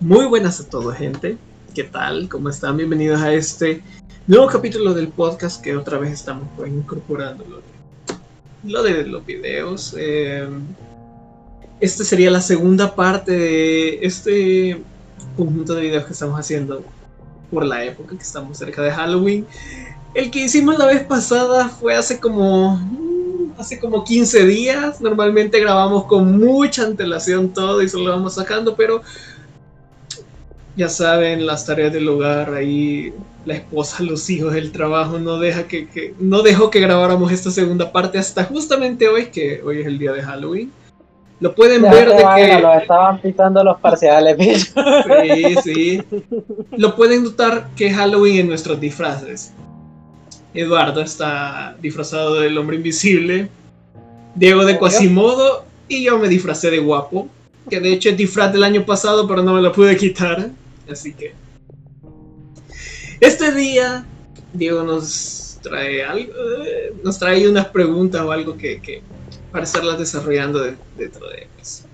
Muy buenas a todos, gente. ¿Qué tal? ¿Cómo están? Bienvenidos a este nuevo capítulo del podcast que otra vez estamos pues, incorporando lo de, lo los videos. Eh, este sería la segunda parte de este conjunto de videos que estamos haciendo por la época que estamos cerca de Halloween. El que hicimos la vez pasada fue hace como mm, hace como 15 días. Normalmente grabamos con mucha antelación todo y solo vamos sacando, pero ya saben, las tareas del hogar, ahí la esposa, los hijos, el trabajo, no deja que, no dejó que grabáramos esta segunda parte hasta justamente hoy, que hoy es el día de Halloween. Lo pueden ver de que. Lo estaban pitando los parciales, Sí, sí. Lo pueden notar que Halloween en nuestros disfraces. Eduardo está disfrazado del hombre invisible. Diego de Quasimodo. Y yo me disfracé de guapo. Que de hecho es disfraz del año pasado, pero no me lo pude quitar. Así que. Este día, Diego nos trae algo. Eh, nos trae unas preguntas o algo que, que para estarlas desarrollando dentro de eso.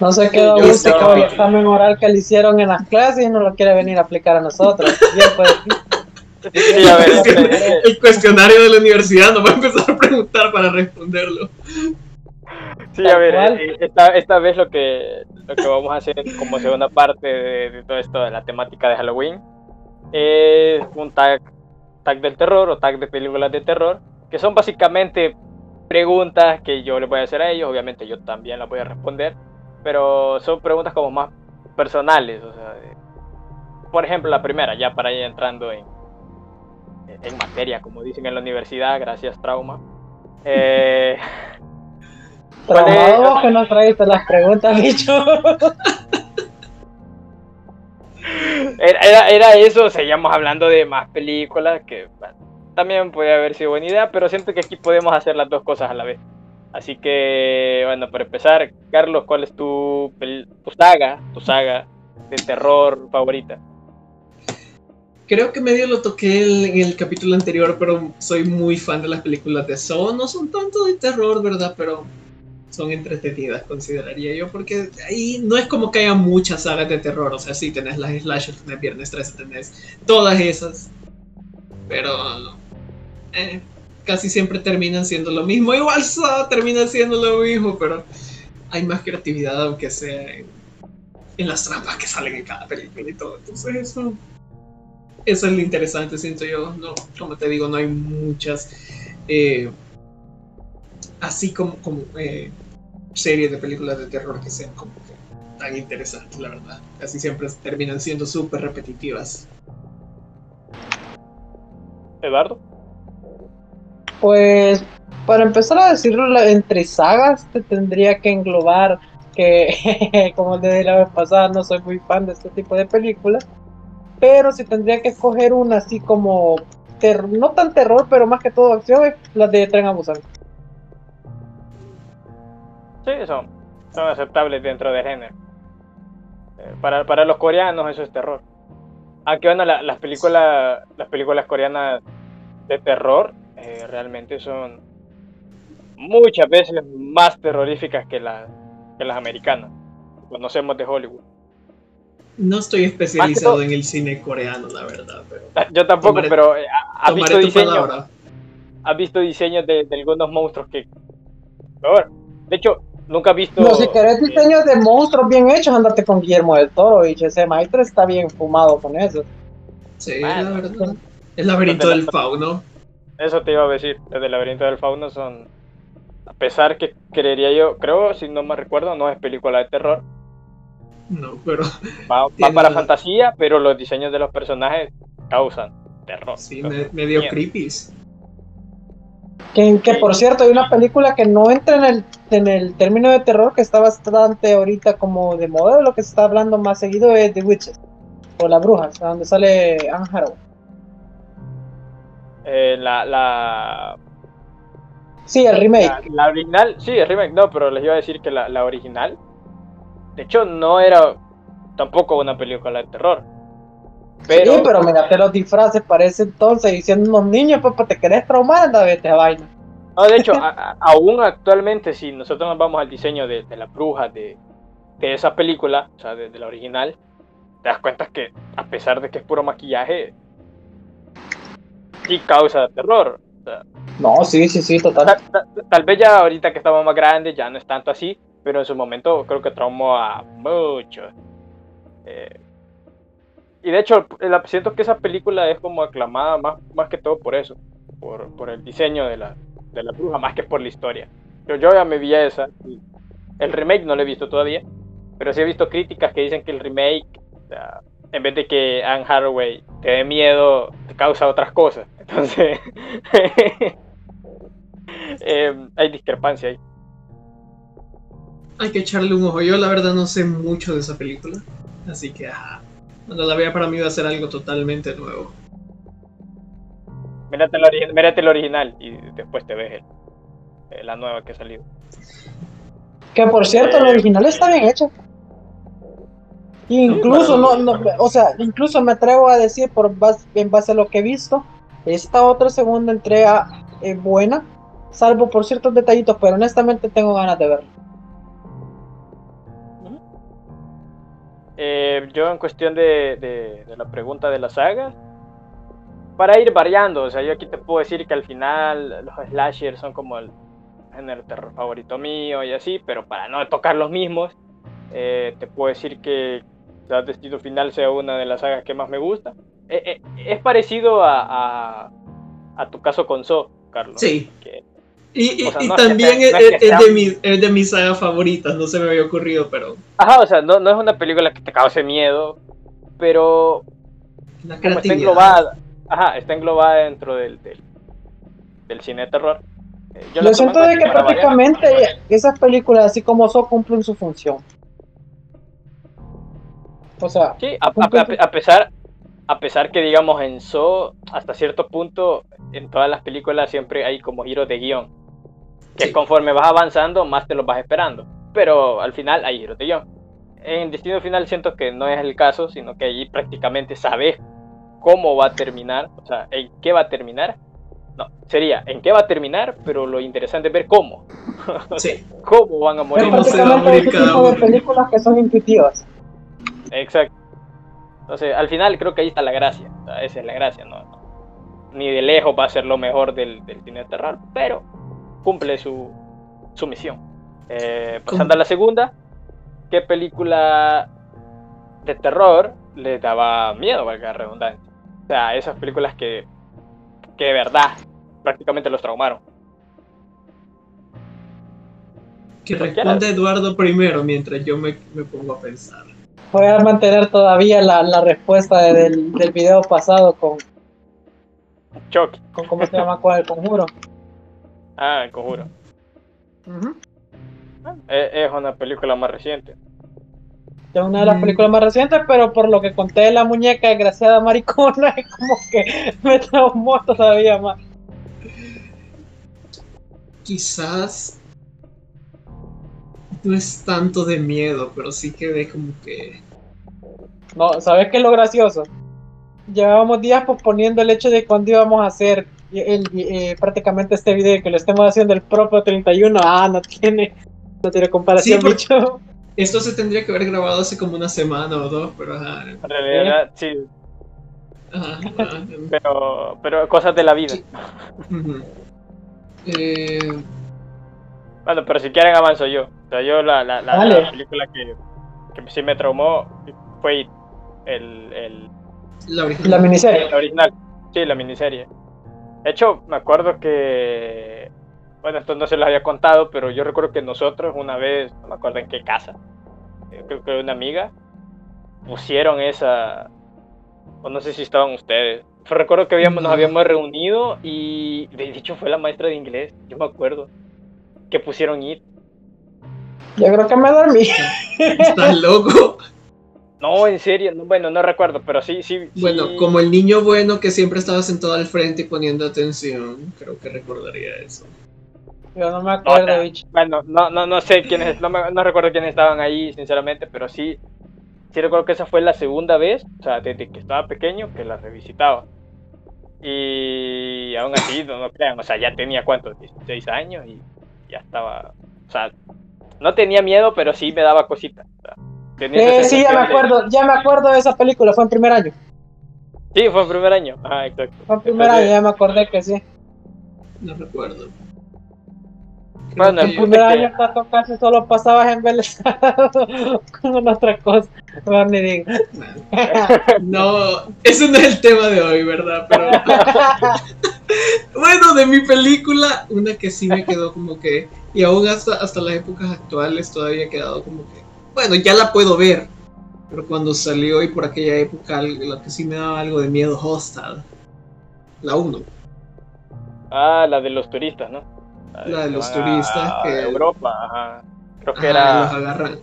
No sé qué gusto con el examen oral que le hicieron en las clases y no lo quiere venir a aplicar a nosotros. Pues, el cuestionario de la universidad nos va a empezar a preguntar para responderlo. Sí, a ver, eh, esta, esta vez lo que, lo que vamos a hacer como segunda parte de, todo esto de la temática de Halloween es un tag, tag del terror o tag de películas de terror, que son básicamente preguntas que yo les voy a hacer a ellos, obviamente yo también las voy a responder, pero son preguntas como más personales, o sea, por ejemplo la primera, ya para ir entrando en, en materia, como dicen en la universidad, gracias trauma. Eh, Traumado que no traíste las preguntas, bicho. Era, era, eso, seguíamos hablando de más películas que también puede haber sido buena idea, pero siento que aquí podemos hacer las dos cosas a la vez. Así que, bueno, para empezar, Carlos, ¿cuál es tu, tu saga, tu saga de terror favorita? Creo que medio lo toqué en el capítulo anterior, pero soy muy fan de las películas de Saw. No son tanto de terror, ¿verdad? Pero son entretenidas, consideraría yo, porque ahí no es como que haya muchas sagas de terror, o sea, sí, tenés las slashers, tenés Viernes 13, tenés todas esas, pero eh, casi siempre terminan siendo lo mismo, igual termina siendo lo mismo, pero hay más creatividad, aunque sea en, las trampas que salen en cada película y todo, entonces eso, eso es lo interesante, siento yo, no, como te digo, no hay muchas... Eh, así como, como eh, series de películas de terror que sean como que tan interesantes, la verdad. Casi siempre terminan siendo súper repetitivas. Eduardo. Pues para empezar a decirlo entre sagas te tendría que englobar que como de la vez pasada no soy muy fan de este tipo de películas, pero si tendría que escoger una así como no tan terror, pero más que todo acción, las de Tren a Sí, son, son aceptables dentro del género. Eh, para, para, los coreanos eso es terror. Aunque bueno, las, películas, las películas coreanas de terror eh, realmente son muchas veces más terroríficas que, las que las americanas. Conocemos de Hollywood. No estoy especializado en el cine coreano, la verdad. Pero ah, Yo tampoco, pero eh, ¿has visto, diseños, ¿has visto diseños de, algunos monstruos que... De hecho, Nunca he visto. No, si querés diseños de monstruos bien hechos, andate con Guillermo del Toro. Y ese maestro está bien fumado con eso. Sí, la verdad. El laberinto del fauno. Eso te iba a decir. Desde el laberinto del fauno son. A pesar que creería yo, creo, si no me recuerdo, no es película de terror. No, pero. Va, para fantasía, pero los diseños de los personajes causan terror. Sí, medio creepy. Que, que, por cierto, hay una película que no entra en el, en el término de terror, que está bastante ahorita como de moda, lo que se está hablando más seguido es The Witches, o La Bruja, donde sale Anne Hathaway. Eh, la, la... Sí, el remake. La, original, sí, el remake, no, pero les iba a decir que la, la original, de hecho, no era tampoco una película de terror. Pero... Sí, pero mirate los disfraces, parece entonces diciendo unos niños, papá, te querés traumar, anda, vete a vaina. No, de hecho, aún actualmente, si nosotros nos vamos al diseño de, la bruja de, de esa película, o sea, de, la original, te das cuenta que a pesar de que es puro maquillaje, sí causa terror. no, sí, sí, sí, total. Tal, vez ya ahorita que estamos más grandes ya no es tanto así, pero en su momento creo que traumó a muchos. Eh, y de hecho, siento que esa película es como aclamada más, más que todo por eso, por, por el diseño de la, de la bruja, más que por la historia. Yo, yo ya me vi a esa. El remake no lo he visto todavía, pero sí he visto críticas que dicen que el remake, en vez de que Anne Hathaway te dé miedo, te causa otras cosas. Entonces, em, hay discrepancia ahí. Hay que echarle un ojo. Yo la verdad no sé mucho de esa película, así que cuando la vea para mí va a ser algo totalmente nuevo. Mírate el, mírate el original y después te ves el, la nueva que ha salido. Que por cierto, el original está bien hecho. Incluso, no, no, o sea, incluso me atrevo a decir, por en base a lo que he visto, esta otra segunda entrega es buena, salvo por ciertos detallitos, pero honestamente tengo ganas de verlo. Eh, yo en cuestión de, de, la pregunta de la saga, para ir variando, o sea, yo aquí te puedo decir que al final los slashers son como el género terror favorito mío y así, pero para no tocar los mismos, eh, te puedo decir que Destino Final sea una de las sagas que más me gusta. Eh, eh, es parecido a, a, tu caso con So, Carlos. Sí. Y, también es, de mi, es, de mis sagas favoritas, no se me había ocurrido, pero... Ajá, o sea, no, no es una película que te cause miedo, pero... como está englobada, ajá, está englobada dentro del, del, cine de terror. Eh, yo lo siento de que prácticamente esas películas, así como So, cumplen su función. O sea, sí, a, pesar, a pesar que digamos en So, hasta cierto punto, en todas las películas siempre hay como giros de guion. Que conforme vas avanzando, más te los vas esperando. Pero al final hay giros de guion. En Destino Final siento que no es el caso, sino que allí prácticamente sabes cómo va a terminar, o sea, en qué va a terminar. No, sería en qué va a terminar, pero lo interesante es ver cómo. Sí. cómo van a morir. Es tipo de películas que son intuitivas. Exacto. Entonces, al final creo que ahí está la gracia. esa es la gracia, ¿no? Ni de lejos va a ser lo mejor del, del cine de terror, pero cumple su, su misión. Eh, pasando a la segunda, ¿qué película de terror le daba miedo, valga la redundancia? O sea, esas películas que, que de verdad prácticamente los traumaron. Que responde Eduardo primero mientras yo me, me pongo a pensar voy a mantener todavía la, la respuesta del, del, video pasado con. Chucky. Con cómo se llama cuál, el conjuro. Ah, el conjuro. es, una película más reciente. Es una de las mm. películas más recientes, pero por lo que conté de la muñeca desgraciada maricona, es como que me traumó todavía más. Quizás no es tanto de miedo, pero sí que ve como que. No, ¿sabes qué es lo gracioso? Llevábamos días posponiendo el hecho de cuando íbamos a hacer el, eh, prácticamente este video que lo estemos haciendo el propio 31. Ah, no tiene, no tiene comparación, bicho. Esto se tendría que haber grabado hace como una semana o dos, pero ajá. En realidad, sí. Ajá, pero, pero cosas de la vida. eh bueno, pero si quieren avanzo yo. O sea, yo la, la, la, película que, que, sí me traumó fue el... el la, original. la miniserie. La original. Sí, la miniserie. De hecho, me acuerdo que... Bueno, esto no se lo había contado, pero yo recuerdo que nosotros una vez, no me acuerdo en qué casa, eh, creo que una amiga, pusieron esa... O no sé si estaban ustedes. recuerdo que habíamos, nos habíamos reunido y de dicho fue la maestra de inglés, yo me acuerdo que pusieron It. Yo creo que me dormí. Estás loco. No, en serio, bueno, no recuerdo, pero sí, sí. Bueno, como el niño bueno que siempre estaba sentado al frente y poniendo atención, creo que recordaría eso. Yo no me acuerdo, Bueno, no, no, no sé quiénes, no, no recuerdo quiénes estaban ahí, sinceramente, pero sí, sí recuerdo que esa fue la segunda vez, o sea, desde que estaba pequeño, que la revisitaba. Y aún así, no, no crean, o sea, ya tenía cuántos, 16 años y ya estaba, o sea, no tenía miedo, pero sí me daba cositas. Eh, sí, ya me acuerdo, ya me acuerdo de esa película, fue en primer año. Sí, fue en primer año. Ah, exacto. Fue en primer año, ya me acordé que sí. No recuerdo. Bueno, el primer año tanto casi solo pasabas embelesado con otra cosa. No, ese no es el tema de hoy, ¿verdad? Pero bueno, de mi película, una que sí me quedó como que, y aún hasta, hasta las épocas actuales todavía ha quedado como que, bueno, ya la puedo ver, pero cuando salió y por aquella época, lo que sí me daba algo de miedo, Hostal, la 1. Ah, la de los turistas, ¿no? La de, los turistas. que Europa, ajá. Creo que era. Los agarran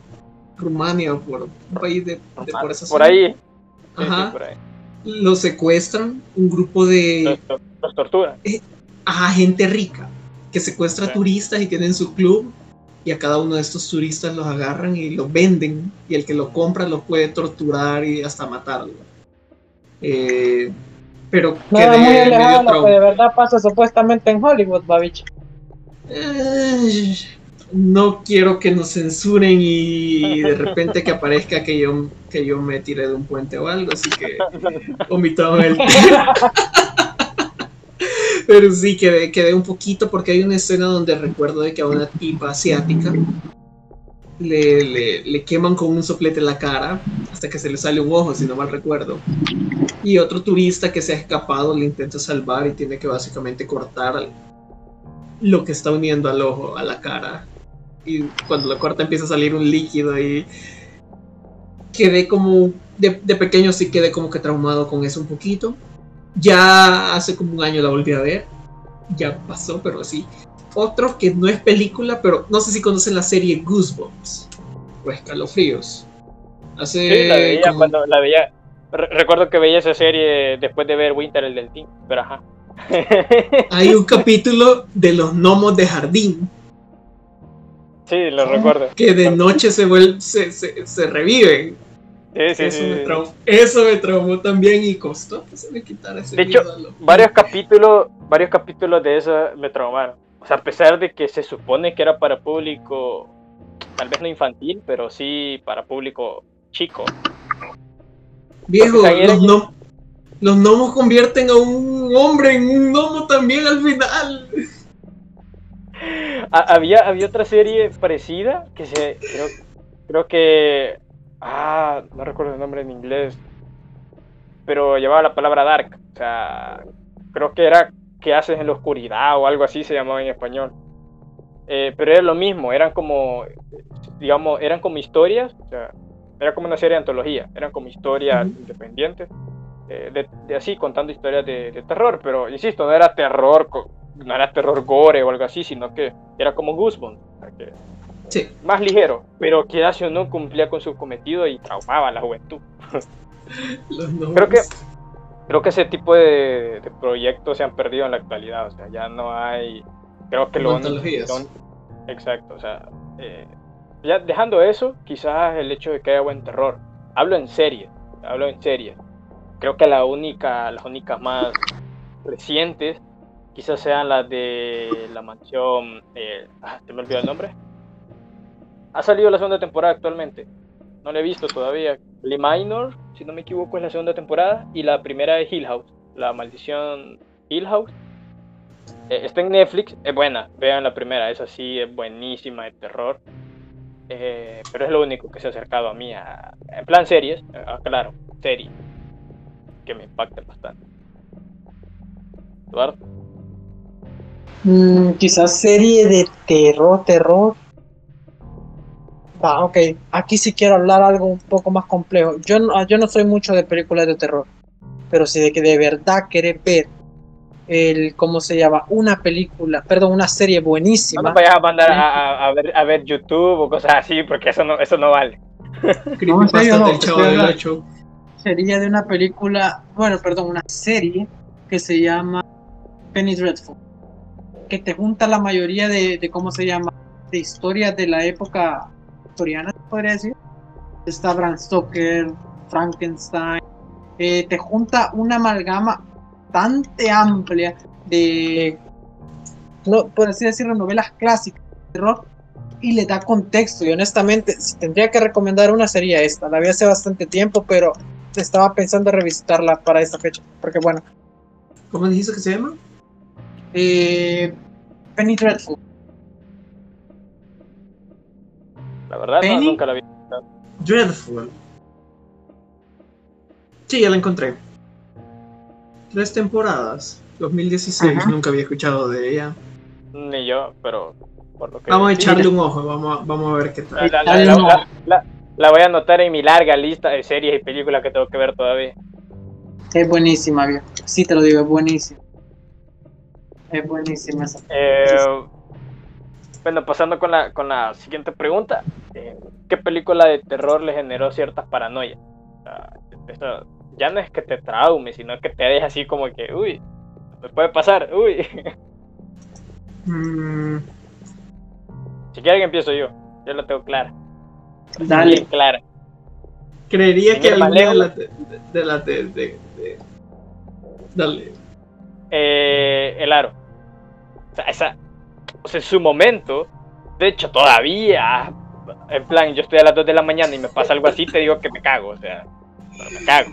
Rumania o por un país de, por esa Por ahí. Ajá. por ahí. Los secuestran, un grupo de. Los, torturan. Eh, ajá, gente rica que secuestra turistas y tienen su club y a cada uno de estos turistas los agarran y los venden y el que lo compra los puede torturar y hasta matarlo. Eh, pero que de, lo que de verdad pasa supuestamente en Hollywood, Babich. Eh, no quiero que nos censuren y de repente que aparezca que yo, que yo me tiré de un puente o algo, así que omitamos el Pero sí, quedé, quedé un poquito porque hay una escena donde recuerdo de que a una tipa asiática le, le, queman con un soplete la cara hasta que se le sale un ojo, si no mal recuerdo. Y otro turista que se ha escapado le intenta salvar y tiene que básicamente cortar lo que está uniendo al ojo, a la cara. Y cuando lo corta empieza a salir un líquido y quedé como, de, de pequeño sí quedé como que traumado con eso un poquito. Ya hace como un año la volví a ver. Ya pasó, pero sí. Otro que no es película, pero no sé si conocen la serie Goosebumps o Escalofríos. Hace sí, la veía cuando la veía. recuerdo que veía esa serie después de ver Winter el del Team, pero ajá. Hay un capítulo de los gnomos de jardín. Sí, lo recuerdo. Que de noche se, vuelve, se, se reviven eso, me traumó, también y costó que se me quitara ese De hecho, varios capítulos, varios capítulos de eso me traumaron. O sea, a pesar de que se supone que era para público, tal vez no infantil, pero sí para público chico. Viejo, los, los gnomos convierten a un hombre en un gnomo también al final. había, había otra serie parecida que se creo, creo que Ah, no recuerdo el nombre en inglés. Pero llevaba la palabra dark. O sea, creo que era que haces en la oscuridad o algo así se llamaba en español. Eh, pero era lo mismo, eran como, digamos, eran como historias, o sea, era como una serie de antología, eran como historias independientes, eh, de, así contando historias de, terror, pero insisto, no era terror, no era terror gore o algo así, sino que era como Goosebumps, más ligero, pero que o no cumplía con su cometido y traumaba a la juventud. creo que creo que ese tipo de, proyectos se han perdido en la actualidad, o sea, ya no hay, creo que lo exacto, o sea, eh, ya dejando eso, quizás el hecho de que haya buen terror. Hablo en serie, hablo en serie. Creo que la única, las únicas más recientes quizás sean las de la mansión, eh, ah, ¿te me olvidó el nombre? Ha salido la segunda temporada actualmente. No la he visto todavía. Lee Minor, si no me equivoco, es la segunda temporada. Y la primera es Hill House. La maldición Hill House. Eh, está en Netflix. Es buena. Vean la primera. Esa sí es buenísima de terror. Eh, pero es lo único que se ha acercado a mí. en plan series. Ah, claro, series. Que me impacta bastante. Eduardo. Mm, quizás serie de terror, terror. Ah, ok. Aquí sí quiero hablar algo un poco más complejo. Yo no, yo no soy mucho de películas de terror, pero si de que de verdad querés ver el, ¿cómo se llama? Una película, perdón, una serie buenísima. No, vayas a mandar a, ver, a ver YouTube o cosas así, porque eso no, eso no vale. no, sería de una película, bueno, perdón, una serie que se llama Penny Dreadful, que te junta la mayoría de, de ¿cómo se llama? De historias de la época victoriana, podría decir. Está Bram Stoker, Frankenstein. Eh, te junta una amalgama bastante amplia de, no, por así decirlo, novelas clásicas de terror y le da contexto. Y honestamente, si tendría que recomendar una sería esta. La vi hace bastante tiempo, pero estaba pensando revisitarla para esta fecha. Porque bueno. ¿Cómo dijiste que se llama? Eh, Penny Dreadful. La verdad, no, nunca la vi. Dreadful. Sí, ya la encontré. Tres temporadas. 2016, nunca había escuchado de ella. Ni yo, pero por lo que... Vamos a echarle un ojo, vamos a, vamos a ver qué tal. La, voy a anotar en mi larga lista de series y películas que tengo que ver todavía. Es buenísima, viejo. Sí te lo digo, es buenísima. Es buenísima esa. Eh, bueno, pasando con la, con la siguiente pregunta. Eh, ¿Qué película de terror le generó ciertas paranoias? ya no es que te traume, sino que te deja así como que, uy, me puede pasar, uy. Mm. Si quieren empiezo yo, yo la tengo clara. Dale. clara. Creería que alguna de la de, la de, Dale. Eh, el aro. O sea, esa, sea, en su momento, de hecho todavía, en plan, yo estoy a las 2 de la mañana y me pasa algo así, te digo que me cago, o sea, me cago.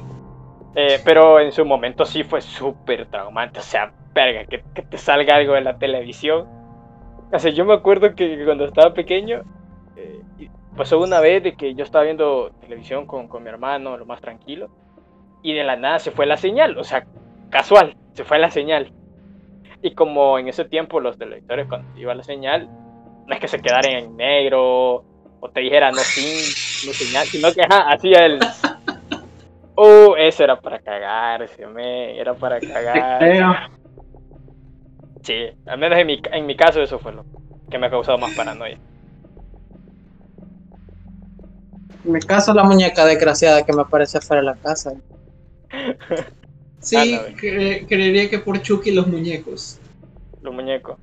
Eh, pero en su momento sí fue súper traumante, o sea, verga, que, te salga algo de la televisión. O sea, yo me acuerdo que cuando estaba pequeño, eh, pasó una vez de que yo estaba viendo televisión con, con mi hermano, lo más tranquilo, y de la nada se fue la señal, o sea, casual, se fue la señal. Y como en ese tiempo los televisores cuando iba la señal, no es que se quedaran en negro o te dijera no sin, no señal, sino que hacía el Oh, eso era para cagarse, me, era para cagar. Sí, al menos en mi, en mi caso eso fue lo que me ha causado más paranoia. En mi caso la muñeca desgraciada que me aparece fuera de la casa. sí, ah, creería que por Chucky los muñecos. Los muñecos.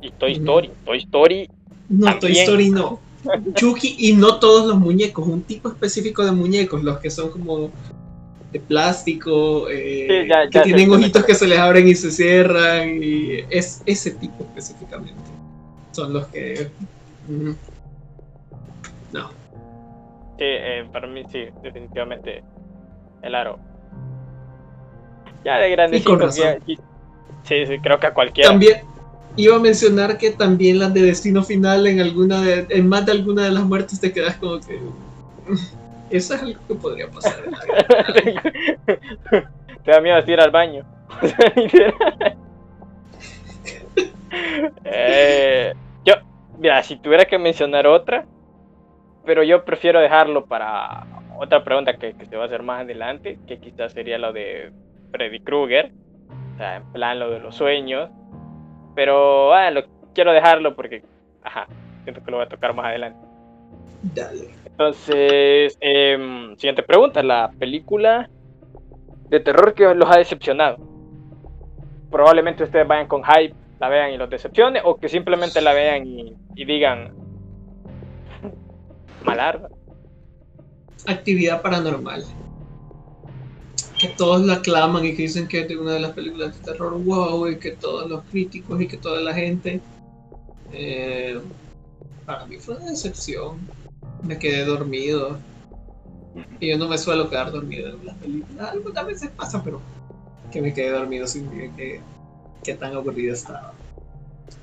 Y Toy Story, Toy Story. No, Toy Story no. Chucky y no todos los muñecos, un tipo específico de muñecos, los que son como de plástico, eh, que tienen ojitos que se les abren y se cierran, y es ese tipo específicamente. Son los que... No. Sí, eh, para mí sí, definitivamente el aro. Ya de grande sí, sí, sí, creo que a cualquiera. También iba a mencionar que también las de Destino Final en alguna de, en más de alguna de las muertes te quedas como que eso es algo que podría pasar en la vida. Te da miedo ir al baño. Eh, yo, mira, si tuviera que mencionar otra, pero yo prefiero dejarlo para otra pregunta que, se va a hacer más adelante, que quizás sería lo de Freddy Krueger, o sea, en plan lo de los sueños, pero ah, lo, quiero dejarlo porque, ajá, siento que lo voy a tocar más adelante. Dale. Entonces, em, siguiente pregunta, la película de terror que los ha decepcionado. Probablemente ustedes vayan con hype, la vean y los decepcione, o que simplemente la vean y, digan malar. Actividad paranormal. Que todos la aclaman y que dicen que es una de las películas de terror wow, y que todos los críticos y que toda la gente. Eh, para mí fue una decepción me quedé dormido. Y yo no me suelo quedar dormido en las películas. Algunas veces pasa, pero que me quedé dormido sin que, que tan aburrido estaba.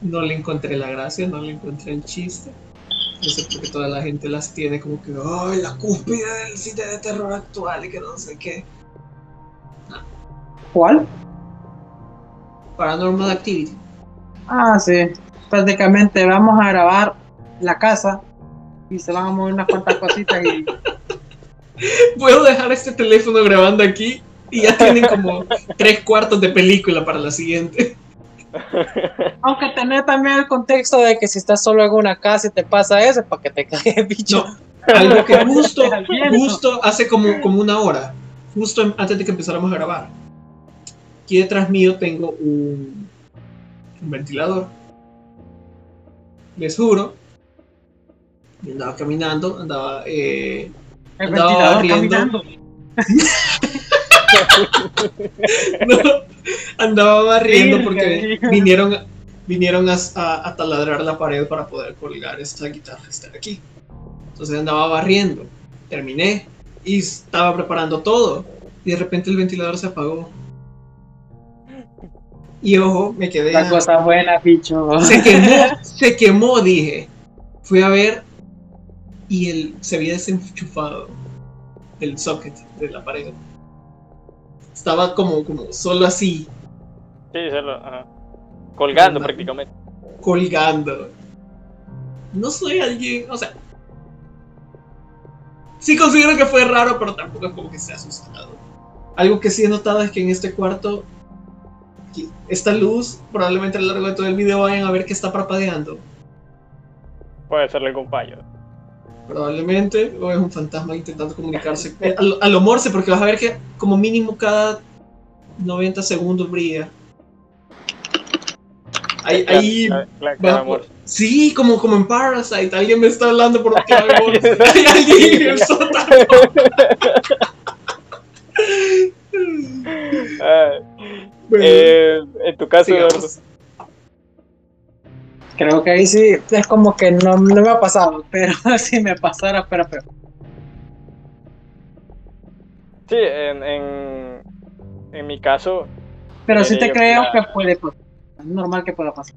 No le encontré la gracia, no le encontré el chiste. No sé por toda la gente las tiene como que, ¡ay, la cúspide del cine de terror actual! Y que no sé qué. ¿Cuál? Paranormal Activity. Ah, sí. Prácticamente vamos a grabar la casa y se van a mover unas cuantas cositas y... Puedo dejar este teléfono grabando aquí y ya tienen como tres cuartos de película para la siguiente. Aunque tener también el contexto de que si estás solo en una casa y te pasa eso, para que te caiga bicho. algo que justo, justo hace como, como una hora, justo antes de que empezáramos a grabar. Aquí detrás mío tengo un, un ventilador. Les juro andaba caminando, andaba, eh, andaba barriendo. no, andaba barriendo porque vinieron, vinieron a, a, taladrar la pared para poder colgar esta guitarra estar aquí. Entonces andaba barriendo, terminé y estaba preparando todo. Y de repente el ventilador se apagó. Y ojo, me quedé. La cosa buena, picho. Se quemó, se quemó, dije. Fui a ver y él se había desenchufado el socket de la pared. Estaba como, como solo así. Sí, solo, ajá. Colgando prácticamente. Colgando. No soy alguien, o sea. Sí considero que fue raro, pero tampoco es como que se ha asustado. Algo que sí he notado es que en este cuarto, esta luz, probablemente a lo largo de todo el video vayan a ver que está parpadeando. Puede serle algún fallo. Probablemente, o es un fantasma intentando comunicarse. a, lo, morse, porque vas a ver que como mínimo cada 90 segundos brilla. Ahí, ahí sí, como, como en Parasite, alguien me está hablando por otro morse. Hay alguien en el sótano. eh, en tu caso, Creo que ahí sí es como que no, me ha pasado, pero si me pasara, pero pero Sí, en, en, en mi caso. Pero sí te creo que puede pasar. Es normal que pueda pasar.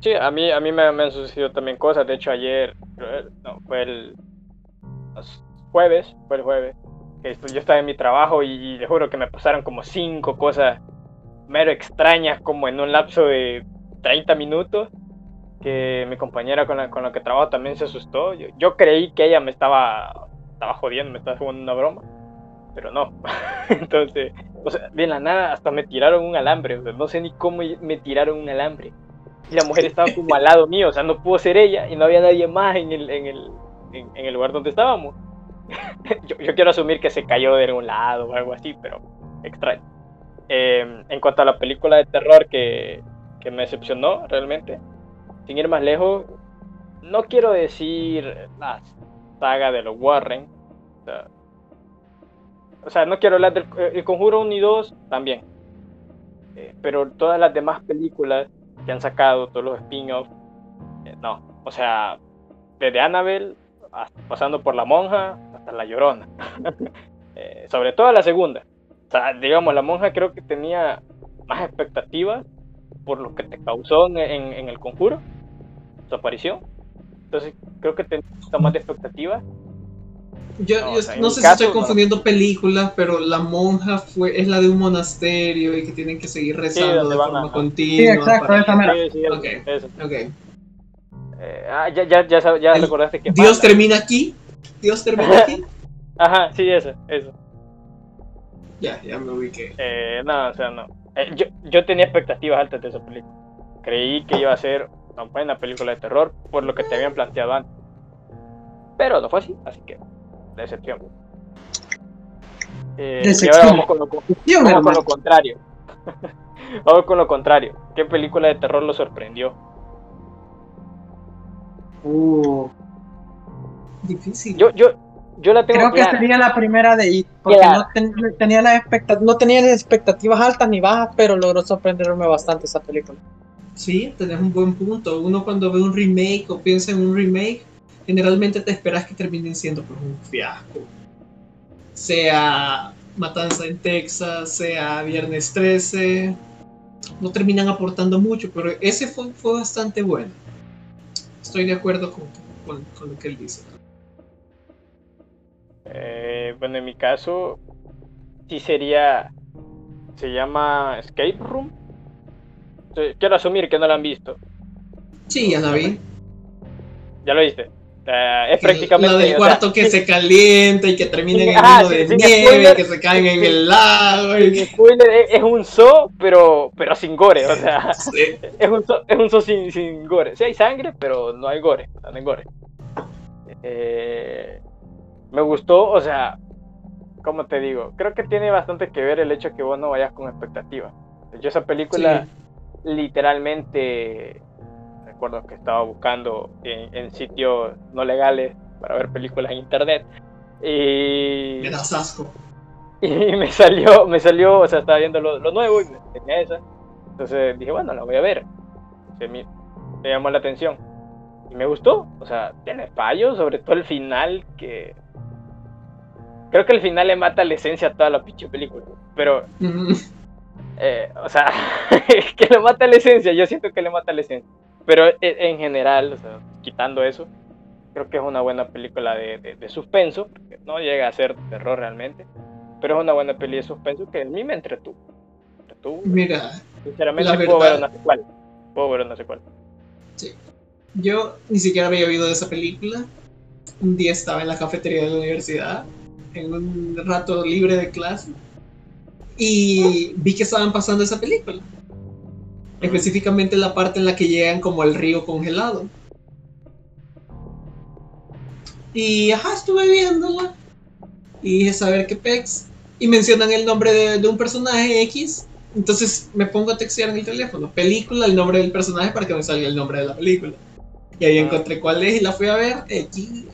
Sí, a mí, a mí me, han sucedido también cosas. De hecho, ayer, no, fue el jueves, fue el jueves. Que yo estaba en mi trabajo y, y le juro que me pasaron como cinco cosas mero extrañas, como en un lapso de 30 minutos que mi compañera con la, con la que trabajo también se asustó. Yo, creí que ella me estaba, estaba jodiendo, me estaba jugando una broma, pero no. Entonces, o sea, de la nada hasta me tiraron un alambre, no sé ni cómo me tiraron un alambre. Y la mujer estaba como al lado mío, o sea, no pudo ser ella y no había nadie más en el, en el, en, el lugar donde estábamos. yo, yo, quiero asumir que se cayó de algún lado o algo así, pero extraño. Eh, en cuanto a la película de terror que, que me decepcionó realmente. Sin ir más lejos, no quiero decir la saga de los Warren. O sea, no quiero hablar del el Conjuro 1 y 2 también. Eh, pero todas las demás películas que han sacado, todos los spin-offs, eh, no. O sea, desde Annabelle, pasando por la monja, hasta la llorona. Eh, sobre todo la segunda. O sea, digamos, la monja creo que tenía más expectativas por lo que te causó en, en, el conjuro, su aparición. Entonces creo que tenés más de expectativa. Yo no, sé si estoy confundiendo películas, pero la monja fue es la de un monasterio y que tienen que seguir rezando de forma continua. Sí, exacto, esa mera. okay. okay. Eh, ah, ya, ya, ya, ya recordaste que. Dios termina aquí. Dios termina aquí. Ajá, sí, eso, eso. Ya, ya me ubiqué. Eh, no, o sea, no. Eh, yo, yo tenía expectativas altas de esa película. Creí que iba a ser una buena película de terror por lo que te habían planteado antes. Pero no fue así, así que decepción. Eh, y ahora vamos con lo, vamos con lo contrario. vamos con lo contrario. ¿Qué película de terror lo sorprendió? Uh, difícil. Yo, yo, yo la tengo Creo que sería la primera de It, porque no, tenía las no tenía expectativas altas ni bajas, pero logró sorprenderme bastante esa película. Sí, tenés un buen punto. Uno cuando ve un remake o piensa en un remake, generalmente te esperas que terminen siendo pues, un fiasco. Sea Matanza en Texas, sea Viernes 13, no terminan aportando mucho, pero ese fue, fue bastante bueno. Estoy de acuerdo con, con lo que él dice. Eh, bueno, en mi caso, sí sería. Se llama Escape Room. Quiero asumir que no la han visto. Sí, ya la vi. ¿Ya lo viste? es prácticamente. Lo del cuarto que se calienta y que termina en el mundo de nieve, que se caen en el lago. spoiler es, un zoo, pero, pero sin gore. O sea, es un zoo, es un zoo sin, sin gore. Sí hay sangre, pero no hay gore. No hay gore. Eh, me gustó, o sea, como te digo, creo que tiene bastante que ver el hecho que vos no vayas con expectativas. Yo esa película literalmente recuerdo que estaba buscando en, sitios no legales para ver películas en internet y me das asco y me salió me salió o sea estaba viendo lo, nuevo y tenía esa Entonces dije, bueno, la voy a ver. Se me, llamó la atención. Y me gustó. O sea, tiene fallos, sobre todo el final, que... Creo que el final le mata la esencia a toda la pinche película. Pero... Eh, o sea, que le mata la esencia, yo siento que le mata la esencia. Pero e, en general, quitando eso, creo que es una buena película de, de, suspenso, porque no llega a ser terror realmente, pero es una buena película de suspenso que a mí me entretuvo. Mira, sinceramente puedo ver una secuela. Puedo ver una secuela. Sí. Yo ni siquiera había oído de esa película. Un día estaba en la cafetería de la universidad, en un rato libre de clase, y vi que estaban pasando esa película. Específicamente la parte en la que llegan como al río congelado. Y ajá, estuve viéndola. Y dije, saber qué pex. Y mencionan el nombre de, un personaje X. Entonces me pongo a textear en el teléfono. Película, el nombre del personaje para que me salga el nombre de la película. Y ahí encontré cuál es y la fui a ver. X.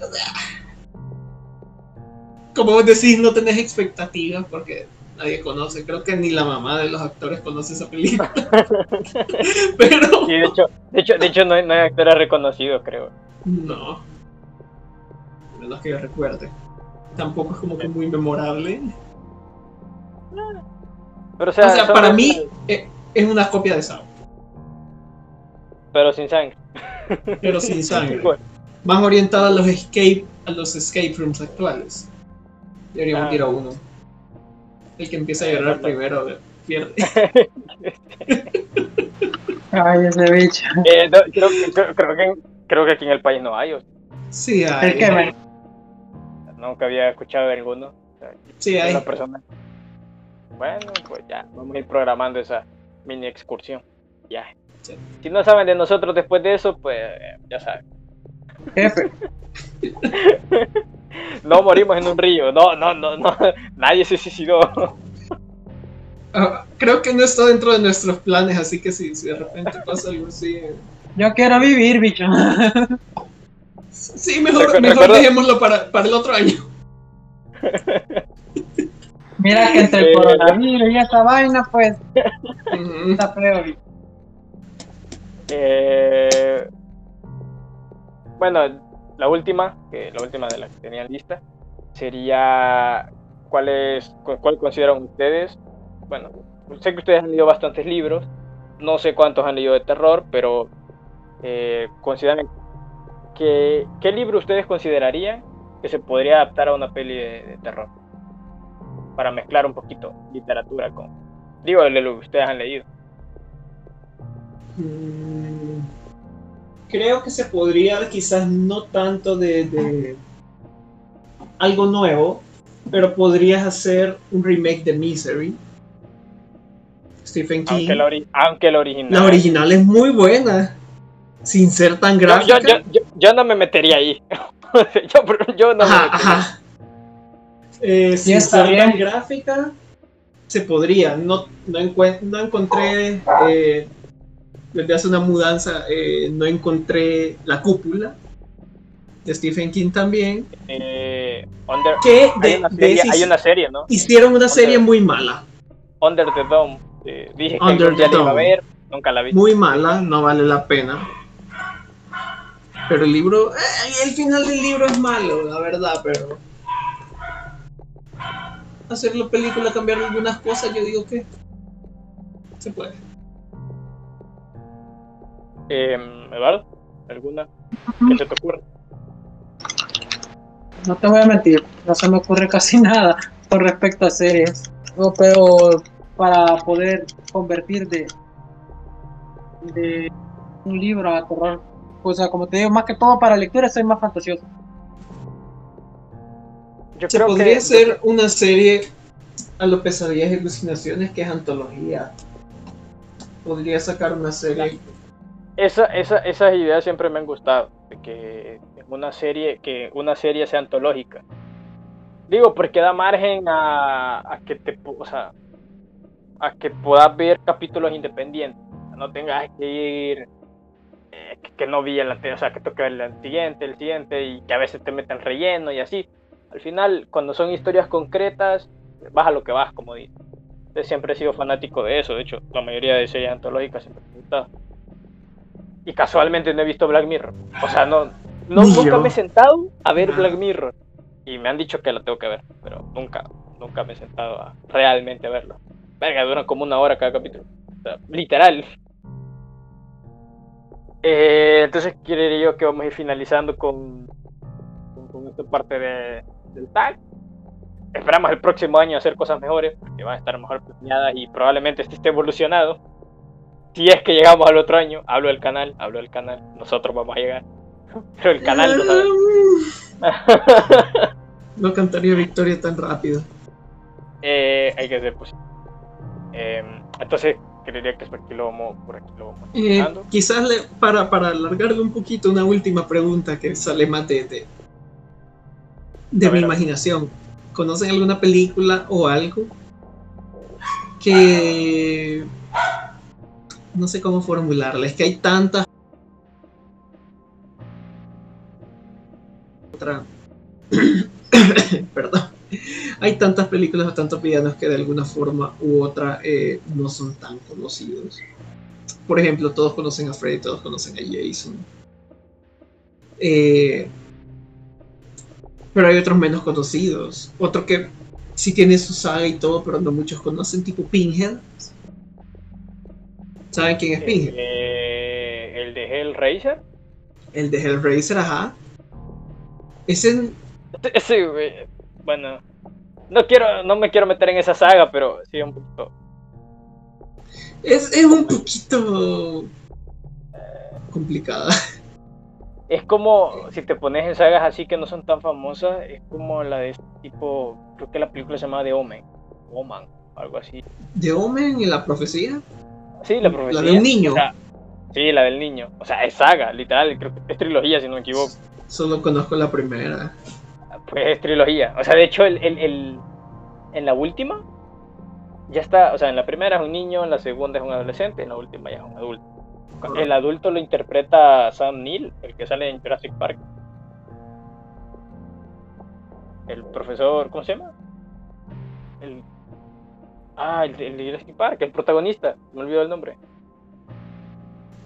Como vos decís, no tenés expectativas porque nadie conoce. Creo que ni la mamá de los actores conoce esa película. Pero. de hecho, de hecho, de hecho no, hay, no hay actores reconocidos, creo. No. Menos que yo recuerde. Tampoco es como que muy memorable. Pero, o sea, para mí eh, es una copia de Sao. Pero sin sangre. Pero sin sangre. Más orientada a los escape, a los escape rooms actuales. Deberíamos ah. ir a uno. El que empieza a llorar primero pierde. Ay, ese bicho. Eh, creo, creo, que, creo que aquí en el país no hay. Sí, hay. ¿El Nunca había escuchado de ninguno. sí, hay. Bueno, pues ya, vamos a ir programando esa mini excursión. Ya. Si no saben de nosotros después de eso, pues ya saben. Jefe. no morimos en un río. No, no, no, no. Nadie se suicidó. Ah, creo que no está dentro de nuestros planes, así que si, si de repente pasa algo así. Eh. Yo quiero vivir, bicho. Sí, mejor, mejor dejémoslo para, para el otro año. Mira que entre el coronavirus y esa vaina, pues. está feo, bicho. Eh, bueno, la última, que la última de las que tenían lista, sería cuál cuál consideran ustedes. Bueno, sé que ustedes han leído bastantes libros, no sé cuántos han leído de terror, pero eh, consideran que qué libro ustedes considerarían que se podría adaptar a una peli de, terror para mezclar un poquito literatura con digo lo que ustedes han leído. Mm, creo que se podría quizás no tanto de, algo nuevo, pero podrías hacer un remake de Misery. Stephen King. Aunque la, original. La original es muy buena. Sin ser tan gráfica. Yo, no me metería ahí. yo, no ajá, Ajá. Eh, sin ser tan gráfica, se podría. No, no, encontré eh, desde hace una mudanza eh, no encontré La Cúpula de Stephen King también. Eh, que hay, una serie, ¿no? Hicieron una serie muy mala. Under the Dome. Eh, dije Under que the Dome. a ver, nunca la vi. Muy mala, no vale la pena. Pero el libro, el final del libro es malo, la verdad, pero hacerlo película, cambiar algunas cosas, yo digo que se puede. Eh, Eduardo, ¿alguna que se te ocurra? No te voy a mentir, no se me ocurre casi nada con respecto a series. pero para poder convertir de, de un libro a terror, o sea, como te digo, más que todo para lectura soy más fantasioso. Yo se creo podría que... ser una serie a los pesadillas y alucinaciones que es antología. Podría sacar una serie esa, esa, esas ideas siempre me han gustado, que una serie, que una serie sea antológica. Digo, porque da margen a, que te, o sea, a que puedas ver capítulos independientes. No tengas que ir, eh, que, no vi el o sea, que toque ver el siguiente, el siguiente, y que a veces te meten relleno y así. Al final, cuando son historias concretas, vas a lo que vas, como dices. siempre he sido fanático de eso. De hecho, la mayoría de series antológicas siempre me gustado. Y casualmente no he visto Black Mirror. O sea, no, no nunca me he sentado a ver Black Mirror. Y me han dicho que lo tengo que ver, pero nunca, nunca me he sentado a realmente a verlo. Verga, duran como una hora cada capítulo. literal. Eh, entonces quiero yo que vamos a ir finalizando con, con, esta parte de, del tag. Esperamos el próximo año hacer cosas mejores, porque van a estar mejor planeadas y probablemente este esté evolucionado. Si es que llegamos al otro año, hablo del canal, hablo del canal, nosotros vamos a llegar. Pero el canal no sabe. no cantaría victoria tan rápido. Eh, hay que ser posible. Em, entonces, creería que por aquí lo vamos, por aquí lo vamos eh, Quizás le, para, para alargarle un poquito, una última pregunta que sale más de, de, mi imaginación. ¿Conocen alguna película o algo que no sé cómo formularla? Es que hay tantas otra perdón hay tantas películas o tantos villanos que de alguna forma u otra eh, no son tan conocidos. Por ejemplo, todos conocen a Freddy, todos conocen a Jason. Eh, pero hay otros menos conocidos. Otro que sí tiene su saga y todo, pero no muchos conocen, tipo Pinhead. ¿Saben quién es Pinhead? Eh, el de Hellraiser. El de Hellraiser, ajá. Ese. Sí, bueno, no quiero, no me quiero meter en esa saga, pero sí un poquito. Es, es un poquito complicada. Es como si te pones en sagas así que no son tan famosas, es como la de este tipo, creo que la película se llama The Omen, Omen, algo así. ¿The Omen y la profecía? Sí, la profecía. La del niño. sí, la del niño. O sea, es saga, literal, creo que es trilogía si no me equivoco. Solo conozco la primera pues es trilogía. O sea, de hecho, el, el, en la última ya está, o sea, en la primera es un niño, en la segunda es un adolescente, en la última ya es un adulto. El adulto lo interpreta Sam Neill, el que sale en Jurassic Park. El profesor, ¿cómo se llama? El, ah, el, de Jurassic Park, el protagonista, me olvidó el nombre.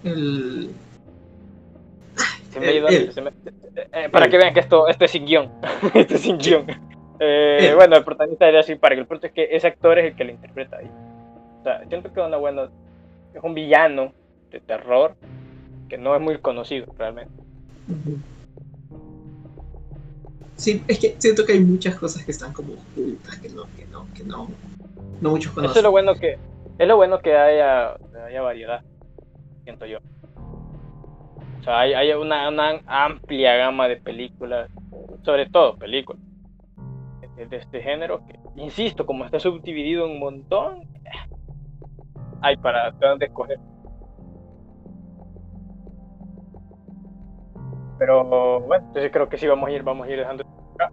El eh, para que vean que esto, esto es sin guion. esto es sin guion. Eh, bueno, el protagonista de Jurassic Park. El punto es que ese actor es el que lo interpreta ahí. O sea, siento que una buena, es un villano de terror que no es muy conocido realmente. Sí, es que siento que hay muchas cosas que están como ocultas, que no, que no, que no, no muchos conocen. Eso es lo bueno que, es lo bueno que haya, haya variedad, siento yo sea, hay, una, amplia gama de películas, sobre todo películas de, este género, que, insisto, como está subdividido en un montón, hay para dónde escoger. Pero bueno, entonces creo que sí vamos a ir, vamos a ir dejando acá.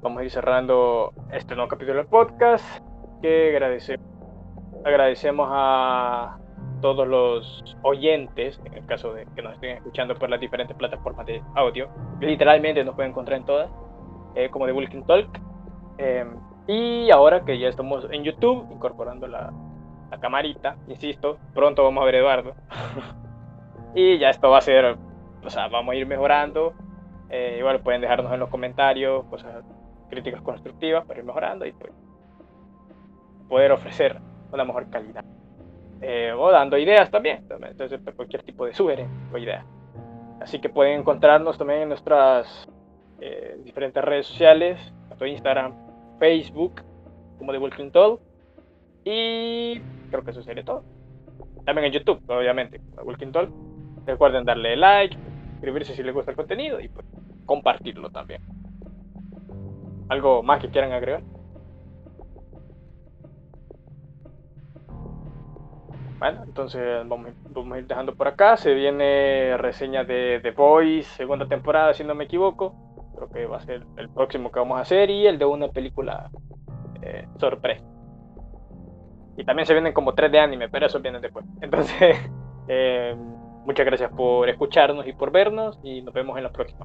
Vamos a ir cerrando este nuevo capítulo del podcast. Que agradecemos, agradecemos a todos los oyentes, en el caso de que nos estén escuchando por las diferentes plataformas de audio, literalmente nos pueden encontrar en todas, eh, como The Walking Talk. Em, y ahora que ya estamos en YouTube, incorporando la, la camarita, insisto, pronto vamos a ver Eduardo. y ya esto va a ser, o sea, vamos a ir mejorando. Eh, igual pueden dejarnos en los comentarios cosas, críticas constructivas para ir mejorando y pues poder ofrecer una mejor calidad. Eh, o dando ideas también, entonces cualquier tipo de sugerencia o idea. Así que pueden encontrarnos también en nuestras eh, diferentes redes sociales, tanto Instagram, Facebook, como The Walking Talk. Y creo que eso sería todo. También en YouTube, obviamente, The Walking Talk. Recuerden darle like, suscribirse si les gusta el contenido y pues, compartirlo también. ¿Algo más que quieran agregar? Bueno, entonces vamos, a ir dejando por acá. Se viene reseña de The Boys, segunda temporada, si no me equivoco. Creo que va a ser el próximo que vamos a hacer y el de una película eh, sorpresa. Y también se vienen como tres de anime, pero eso viene después. Entonces, eh, muchas gracias por escucharnos y por vernos y nos vemos en la próxima.